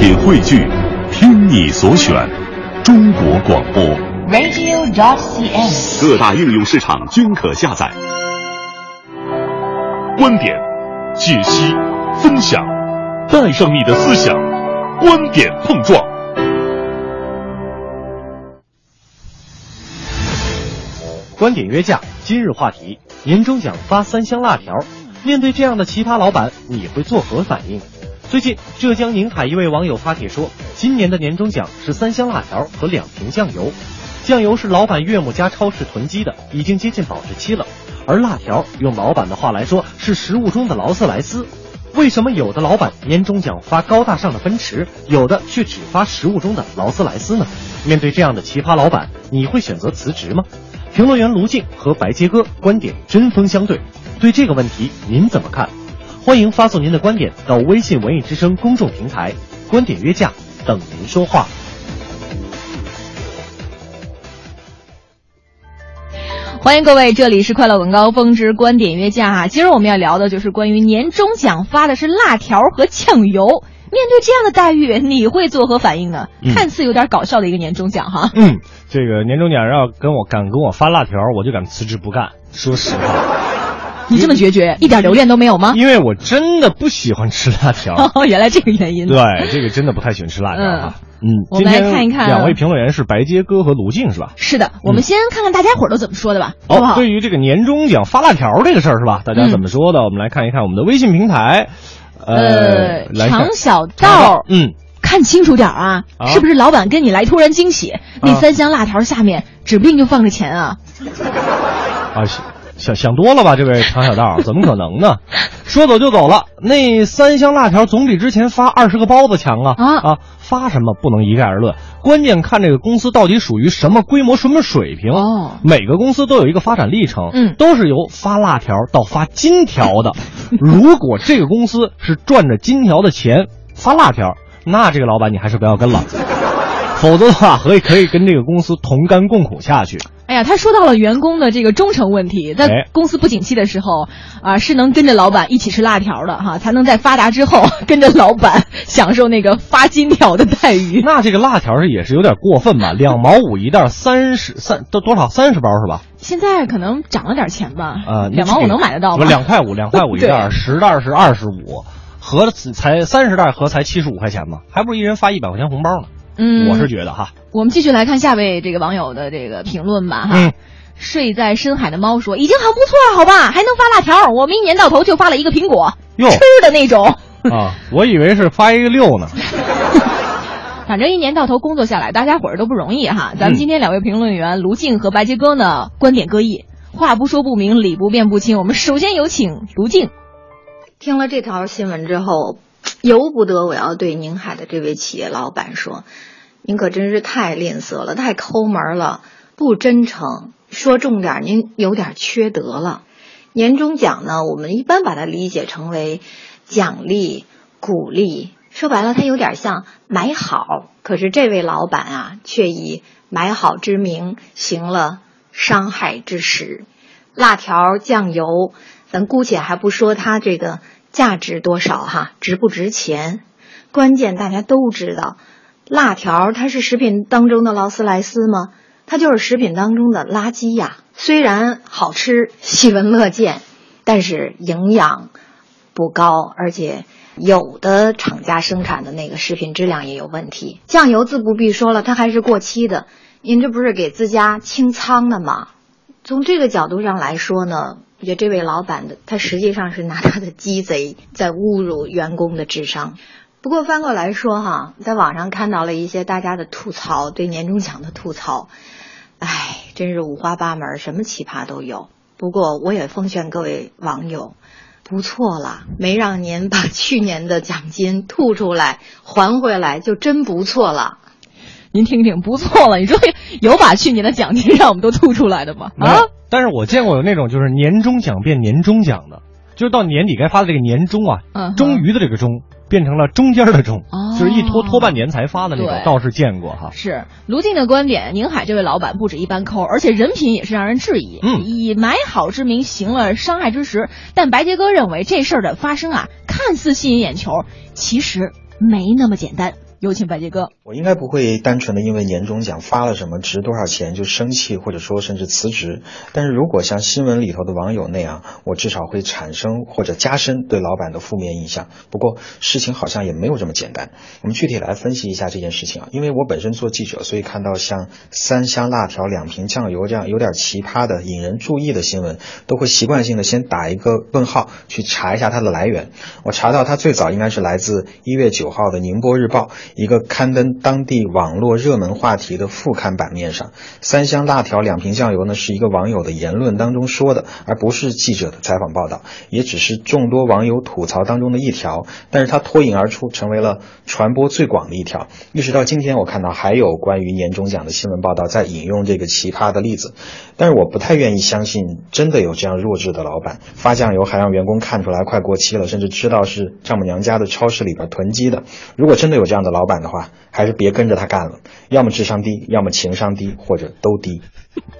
品汇聚，听你所选，中国广播。radio.dot.cn，。各大应用市场均可下载。观点、解析、分享，带上你的思想，观点碰撞。观点约架，今日话题：年终奖发三箱辣条。面对这样的奇葩老板，你会作何反应？最近，浙江宁海一位网友发帖说，今年的年终奖是三箱辣条和两瓶酱油。酱油是老板岳母家超市囤积的，已经接近保质期了；而辣条，用老板的话来说，是食物中的劳斯莱斯。为什么有的老板年终奖发高大上的奔驰，有的却只发食物中的劳斯莱斯呢？面对这样的奇葩老板，你会选择辞职吗？评论员卢静和白杰哥观点针锋相对，对这个问题您怎么看？欢迎发送您的观点到微信文艺之声公众平台，观点约架等您说话。欢迎各位，这里是快乐文高峰之观点约架哈。今儿我们要聊的就是关于年终奖发的是辣条和酱油。面对这样的待遇，你会作何反应呢？嗯看似有点搞笑的一个年终奖哈。嗯，这个年终奖要跟我敢跟我发辣条，我就敢辞职不干。说实话，你这么决绝，一点留恋都没有吗？因为我真的不喜欢吃辣条。哦，原来这个原因。对，这个真的不太喜欢吃辣条啊。嗯，我们来看一看两位评论员是白杰哥和卢静是吧？是的，我们先看看大家伙儿都怎么说的吧，好不哦，好？对于这个年终奖发辣条这个事儿是吧？大家怎么说的？我们来看一看我们的微信平台。呃，来看长小道，嗯，看清楚点啊，啊是不是老板跟你来突然惊喜？那三箱辣条下面指不定就放着钱啊。啊，想想想多了吧，这位常小道，怎么可能呢？说走就走了，那三箱辣条总比之前发二十个包子强啊！啊啊，发什么不能一概而论，关键看这个公司到底属于什么规模、什么水平。哦每个公司都有一个发展历程，嗯都是由发辣条到发金条的。如果这个公司是赚着金条的钱发辣条，那这个老板你还是不要跟了，否则的话可以可以跟这个公司同甘共苦下去。哎呀，他说到了员工的这个忠诚问题，在哎公司不景气的时候，啊，是能跟着老板一起吃辣条的哈，才能在发达之后 跟着老板享受那个发金条的待遇。那这个辣条也是有点过分吧？两毛五一袋，三十三都多少？三十包是吧？现在可能涨了点钱吧，呃，两毛五能买得到吗？两块五，两块五一袋，对十袋是二十五，合了才三十袋合才七十五块钱嘛，还不如一人发一百块钱红包呢。嗯，我是觉得哈，我们继续来看下位这个网友的这个评论吧哈。嗯睡在深海的猫说：“已经很不错了，好吧？还能发辣条，我们一年到头就发了一个苹果，哟吃的那种。啊，我以为是发一个六呢。反正一年到头工作下来，大家伙儿都不容易哈。咱们今天两位评论员卢静和白杰哥呢，观点各异，话不说不明，理不辩不清。我们首先有请卢静。听了这条新闻之后，由不得我要对宁海的这位企业老板说：“您可真是太吝啬了，太抠门了，不真诚。说重点，您有点缺德了。年终奖呢，我们一般把它理解成为奖励、鼓励，说白了，它有点像买好。可是这位老板啊，却以买好之名行了伤害之实。辣条、酱油，咱姑且还不说它这个价值多少哈，值不值钱，关键大家都知道，辣条它是食品当中的劳斯莱斯吗？它就是食品当中的垃圾呀。虽然好吃，喜闻乐见，但是营养不高，而且有的厂家生产的那个食品质量也有问题。酱油自不必说了，它还是过期的，您这不是给自家清仓的吗？从这个角度上来说呢，我觉得这位老板的他实际上是拿他的鸡贼在侮辱员工的智商。不过翻过来说哈，在网上看到了一些大家的吐槽，对年终奖的吐槽，唉，真是五花八门，什么奇葩都有。不过我也奉劝各位网友，不错了，没让您把去年的奖金吐出来还回来，就真不错了。您听听，不错了。你说有把去年的奖金让我们都吐出来的吗？啊，但是我见过有那种就是年终奖变年终奖的，就是到年底该发的这个年终啊，嗯终于的这个终变成了中间的中，哦就是一拖拖半年才发的那种，倒是见过哈。是卢静的观点，宁海这位老板不止一般抠，而且人品也是让人质疑。嗯以买好之名行了伤害之实。但白杰哥认为这事儿的发生啊，看似吸引眼球，其实没那么简单。有请白杰哥。我应该不会单纯的因为年终奖发了什么值多少钱就生气，或者说甚至辞职。但是如果像新闻里头的网友那样，我至少会产生或者加深对老板的负面印象。不过事情好像也没有这么简单。我们具体来分析一下这件事情啊，因为我本身做记者，所以看到像三箱辣条两瓶酱油这样有点奇葩的引人注意的新闻，都会习惯性的先打一个问号，去查一下它的来源。我查到它最早应该是来自一月九号的《宁波日报》。一个刊登当地网络热门话题的副刊版面上，三箱辣条两瓶酱油呢，是一个网友的言论当中说的，而不是记者的采访报道，也只是众多网友吐槽当中的一条，但是它脱颖而出，成为了传播最广的一条。一直到今天，我看到还有关于年终奖的新闻报道在引用这个奇葩的例子，但是我不太愿意相信真的有这样弱智的老板，发酱油还让员工看出来快过期了，甚至知道是丈母娘家的超市里边囤积的。如果真的有这样的老，老板的话，还是别跟着他干了，要么智商低，要么情商低，或者都低，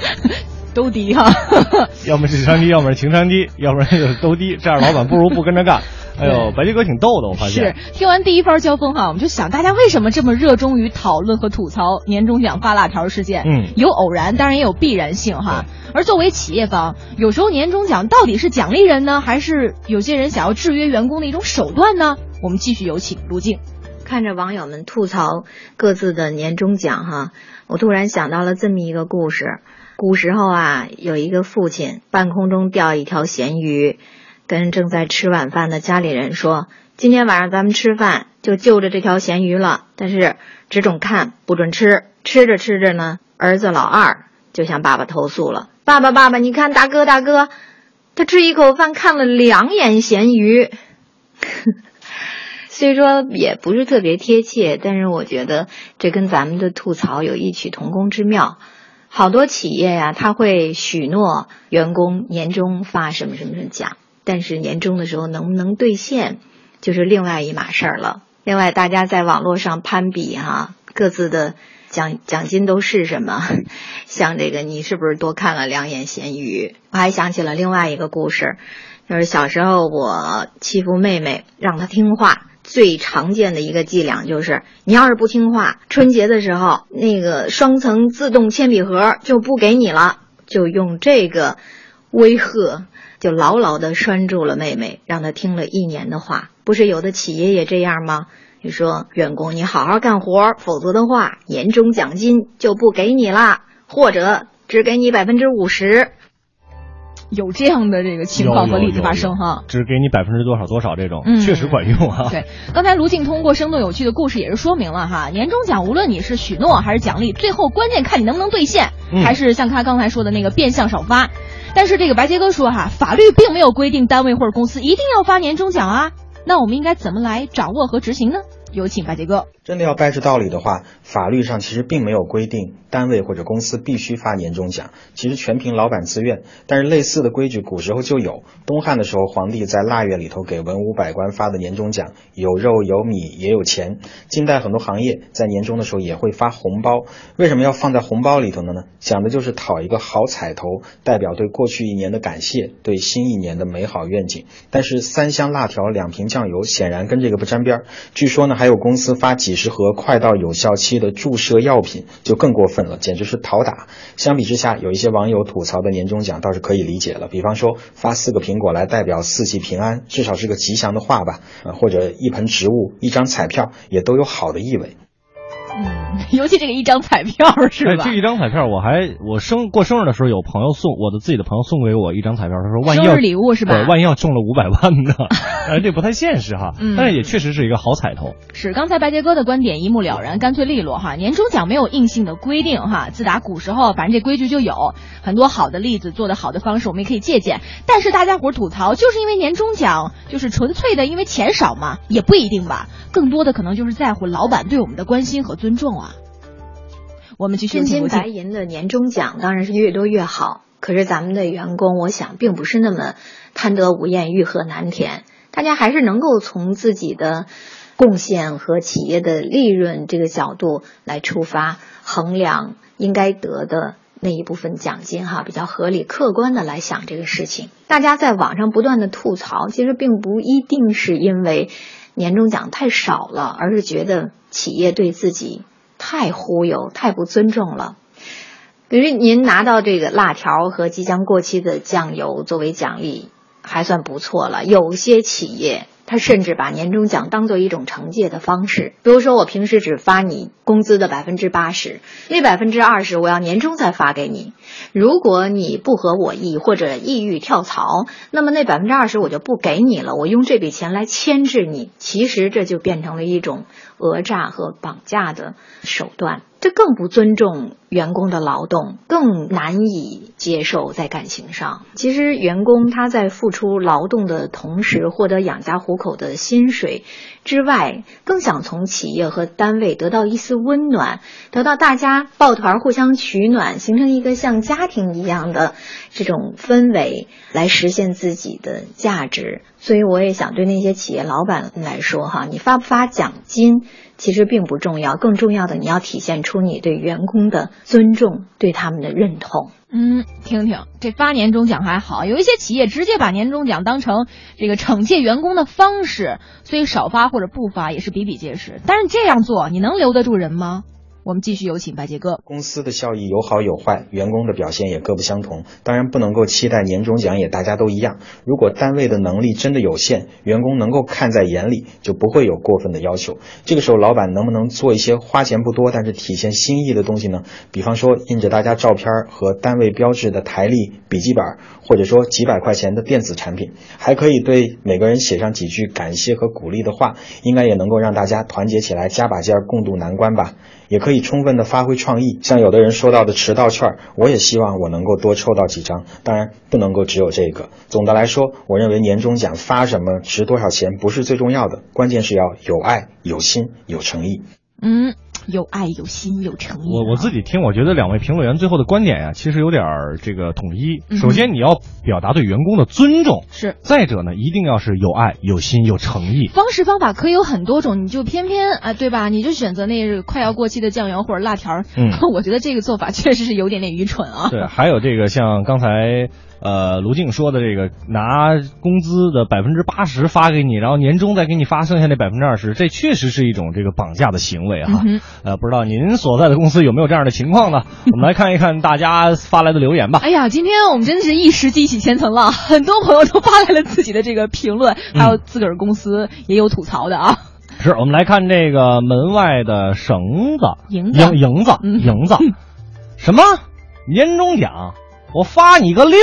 都低哈，要么智商低，要么情商低，要不然就是都低。这样老板不如不跟着干。哎呦，白杰哥挺逗的，我发现。是听完第一番交锋哈，我们就想，大家为什么这么热衷于讨论和吐槽年终奖发辣条事件？嗯，有偶然，当然也有必然性哈。而作为企业方，有时候年终奖到底是奖励人呢，还是有些人想要制约员工的一种手段呢？我们继续有请卢静。看着网友们吐槽各自的年终奖，哈，我突然想到了这么一个故事。古时候啊，有一个父亲半空中钓一条咸鱼，跟正在吃晚饭的家里人说：“今天晚上咱们吃饭就就着这条咸鱼了，但是只准看不准吃。”吃着吃着呢，儿子老二就向爸爸投诉了：“爸爸，爸爸，你看大哥，大哥，他吃一口饭看了两眼咸鱼。”虽说也不是特别贴切，但是我觉得这跟咱们的吐槽有异曲同工之妙。好多企业呀，他会许诺员工年终发什么什么什么奖，但是年终的时候能不能兑现，就是另外一码事儿了。另外，大家在网络上攀比哈，各自的奖奖金都是什么？像这个，你是不是多看了两眼咸鱼？我还想起了另外一个故事，就是小时候我欺负妹妹，让她听话。最常见的一个伎俩就是，你要是不听话，春节的时候那个双层自动铅笔盒就不给你了。就用这个威吓，就牢牢的拴住了妹妹，让她听了一年的话。不是有的企业也这样吗？你说员工你好好干活，否则的话年终奖金就不给你了，或者只给你百分之五十。有这样的这个情况和例子发生哈，只给你百分之多少多少这种，嗯，确实管用啊。对，刚才卢静通过生动有趣的故事也是说明了哈，年终奖无论你是许诺还是奖励，最后关键看你能不能兑现，还是像他刚才说的那个变相少发。但是这个白杰哥说哈，法律并没有规定单位或者公司一定要发年终奖啊，那我们应该怎么来掌握和执行呢？有请白杰哥。真的要掰着道理的话，法律上其实并没有规定单位或者公司必须发年终奖，其实全凭老板自愿。但是类似的规矩古时候就有，东汉的时候，皇帝在腊月里头给文武百官发的年终奖，有肉有米也有钱。近代很多行业在年终的时候也会发红包，为什么要放在红包里头呢？呢，讲的就是讨一个好彩头，代表对过去一年的感谢，对新一年的美好愿景。但是三箱辣条两瓶酱油显然跟这个不沾边儿。据说呢，还还有公司发几。十盒快到有效期的注射药品就更过分了，简直是讨打。相比之下，有一些网友吐槽的年终奖倒是可以理解了，比方说发四个苹果来代表四季平安，至少是个吉祥的话吧，或者一盆植物、一张彩票，也都有好的意味。嗯，尤其这个一张彩票是吧？这一张彩票，我还我生过生日的时候，有朋友送我的自己的朋友送给我一张彩票，他说万一要礼物是吧？对，万一要中了五百万呢？呃，这不太现实哈。嗯，但是也确实是一个好彩头。是，刚才白杰哥的观点一目了然，干脆利落哈。年终奖没有硬性的规定哈，自打古时候，反正这规矩就有很多好的例子，做的好的方式我们也可以借鉴。但是大家伙吐槽，就是因为年终奖就是纯粹的因为钱少嘛，也不一定吧。更多的可能就是在乎老板对我们的关心和尊重啊。我们继续。真金白银的年终奖当然是越多越好，可是咱们的员工，我想并不是那么贪得无厌、欲壑难填。大家还是能够从自己的贡献和企业的利润这个角度来出发，衡量应该得的那一部分奖金哈，比较合理、客观的来想这个事情。大家在网上不断的吐槽，其实并不一定是因为。年终奖太少了，而是觉得企业对自己太忽悠、太不尊重了。比如您拿到这个辣条和即将过期的酱油作为奖励，还算不错了。有些企业。他甚至把年终奖当做一种惩戒的方式，比如说我平时只发你工资的百分之八十，那百分之二十我要年终再发给你。如果你不合我意或者抑郁跳槽，那么那百分之二十我就不给你了，我用这笔钱来牵制你。其实这就变成了一种讹诈和绑架的手段。这更不尊重员工的劳动，更难以接受在感情上。其实，员工他在付出劳动的同时，获得养家糊口的薪水之外，更想从企业和单位得到一丝温暖，得到大家抱团互相取暖，形成一个像家庭一样的这种氛围，来实现自己的价值。所以，我也想对那些企业老板来说，哈，你发不发奖金？其实并不重要，更重要的你要体现出你对员工的尊重，对他们的认同。嗯，听听这发年终奖还好，有一些企业直接把年终奖当成这个惩戒员工的方式，所以少发或者不发也是比比皆是。但是这样做，你能留得住人吗？我们继续有请白杰哥。公司的效益有好有坏，员工的表现也各不相同。当然不能够期待年终奖也大家都一样。如果单位的能力真的有限，员工能够看在眼里，就不会有过分的要求。这个时候，老板能不能做一些花钱不多但是体现心意的东西呢？比方说印着大家照片和单位标志的台历、笔记本，或者说几百块钱的电子产品，还可以对每个人写上几句感谢和鼓励的话，应该也能够让大家团结起来，加把劲儿，共度难关吧。也可以可以充分的发挥创意，像有的人说到的迟到券儿，我也希望我能够多抽到几张，当然不能够只有这个。总的来说，我认为年终奖发什么值多少钱不是最重要的，关键是要有爱、有心、有诚意。嗯。有爱有心有诚意。我我自己听，我觉得两位评论员最后的观点呀，其实有点这个统一。首先，你要表达对员工的尊重，是。再者呢，一定要是有爱有心有诚意。方式方法可以有很多种，你就偏偏啊，对吧？你就选择那快要过期的酱油或者辣条。嗯，我觉得这个做法确实是有点点愚蠢啊。对，还有这个像刚才。呃，卢静说的这个拿工资的百分之八十发给你，然后年终再给你发剩下那百分之二十，这确实是一种这个绑架的行为哈。呃，不知道您所在的公司有没有这样的情况呢？我们来看一看大家发来的留言吧。哎呀，今天我们真的是一石激起千层浪，很多朋友都发来了自己的这个评论，还有自个儿公司也有吐槽的啊。是我们来看这个门外的绳子，营营营子营子，什么年终奖？我发你个六。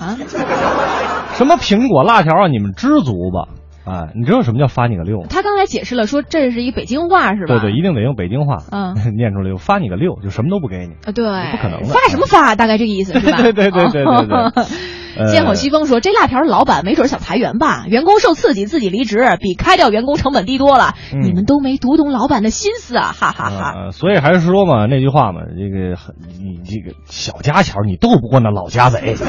啊，什么苹果辣条啊？你们知足吧？啊，你知道什么叫发你个六？他刚才解释了，说这是一北京话是吧？对对，一定得用北京话。嗯，念出来就发你个六，就什么都不给你啊？对，不可能的。发什么发？大概这个意思是吧？对对对对对对。剑口西风说，这辣条老板没准想裁员吧？员工受刺激自己离职，比开掉员工成本低多了。你们都没读懂老板的心思啊！哈哈哈。所以还是说嘛，那句话嘛，这个你这个小家巧，你斗不过那老家贼。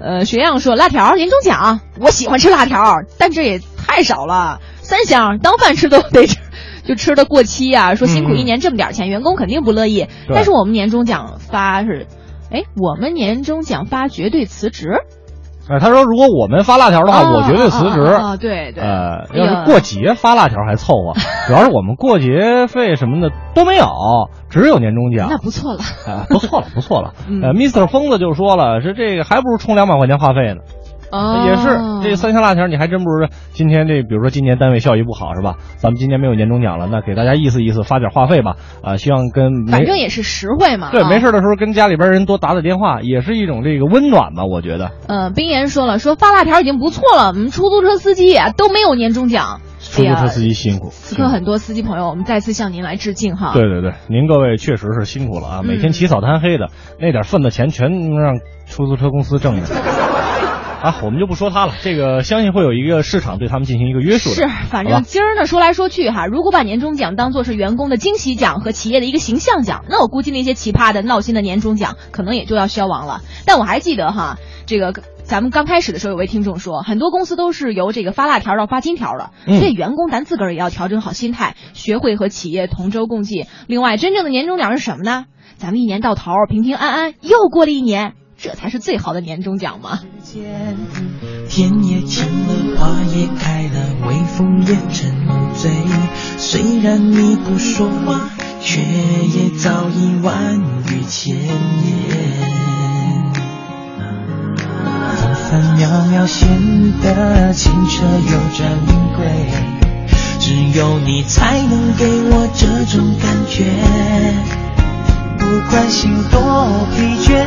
呃，学样说辣条年终奖，我喜欢吃辣条，但这也太少了，三箱当饭吃都得吃，就吃的过期啊。说辛苦一年挣点钱，员工肯定不乐意。但是我们年终奖发是，哎，我们年终奖发绝对辞职。哎，他说如果我们发辣条的话，我绝对辞职。啊，对对。呃，要是过节发辣条还凑合，主要是我们过节费什么的都没有，只有年终奖。那不错了。啊，不错了，不错了。呃，Mr. 疯子就说了，是这个还不如充两百块钱话费呢。也是这三箱辣条，你还真不是今天这，比如说今年单位效益不好是吧？咱们今年没有年终奖了，那给大家意思意思，发点话费吧。啊，希望跟反正也是实惠嘛。对，没事的时候跟家里边人多打打电话，也是一种这个温暖吧，我觉得。嗯，冰岩说了，说发辣条已经不错了，我们出租车司机啊都没有年终奖。出租车司机辛苦。此刻很多司机朋友，我们再次向您来致敬哈。对对对，您各位确实是辛苦了啊，每天起早贪黑的，那点份子钱全让出租车公司挣了。啊，我们就不说他了。这个相信会有一个市场对他们进行一个约束的。是，反正今儿呢说来说去哈，如果把年终奖当做是员工的惊喜奖和企业的一个形象奖，那我估计那些奇葩的闹心的年终奖可能也就要消亡了。但我还记得哈，这个咱们刚开始的时候有位听众说，很多公司都是由这个发辣条到发金条的，所以员工咱自个儿也要调整好心态，学会和企业同舟共济。另外，真正的年终奖是什么呢？咱们一年到头平平安安又过了一年。这才是最好的年终奖嘛。天也晴了，花也开了，微风也沉醉。虽然你不说话，却也早已万语千言。分分秒秒显得清澈又珍贵，只有你才能给我这种感觉。不管心多疲倦，